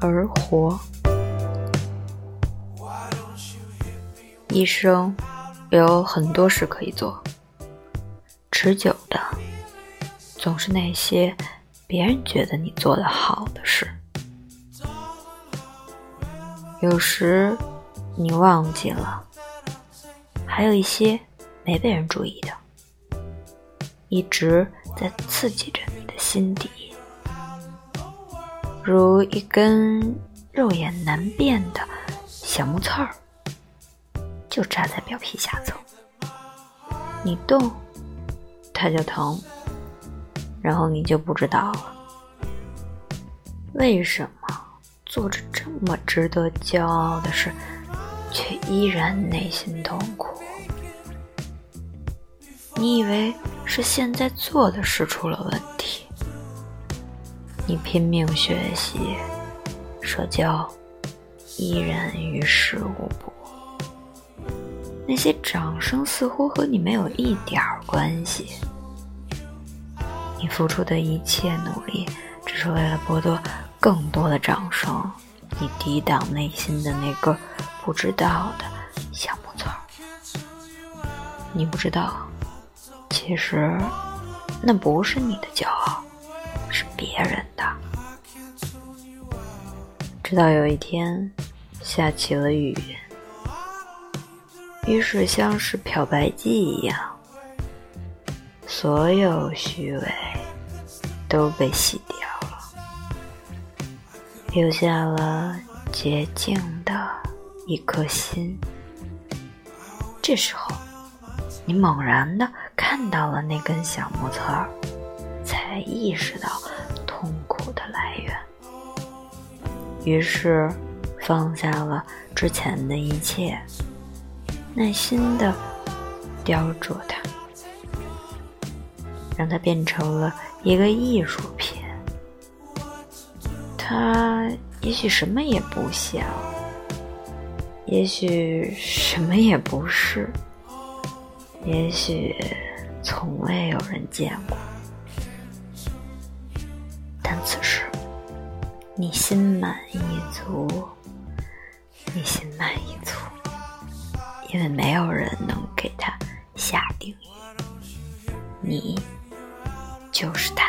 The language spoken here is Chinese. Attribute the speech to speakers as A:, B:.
A: 而活。一生有很多事可以做，持久的总是那些别人觉得你做的好的事。有时你忘记了，还有一些没被人注意的，一直在刺激着你的心底，如一根肉眼难辨的小木刺儿。就扎在表皮下层，你动，它就疼，然后你就不知道了，为什么做着这么值得骄傲的事，却依然内心痛苦？你以为是现在做的事出了问题，你拼命学习、社交，依然于事无补。那些掌声似乎和你没有一点关系。你付出的一切努力，只是为了博得更多的掌声。你抵挡内心的那个不知道的小木刺儿。你不知道，其实那不是你的骄傲，别人的。直到有一天，下起了雨。于是，像是漂白剂一样，所有虚伪都被洗掉了，留下了洁净的一颗心。这时候，你猛然的看到了那根小木刺儿，才意识到于是，放下了之前的一切。耐心的雕琢它，让它变成了一个艺术品。它也许什么也不像，也许什么也不是，也许从未有人见过。你心满意足，你心满意足。因为没有人能给他下定义，你就是他。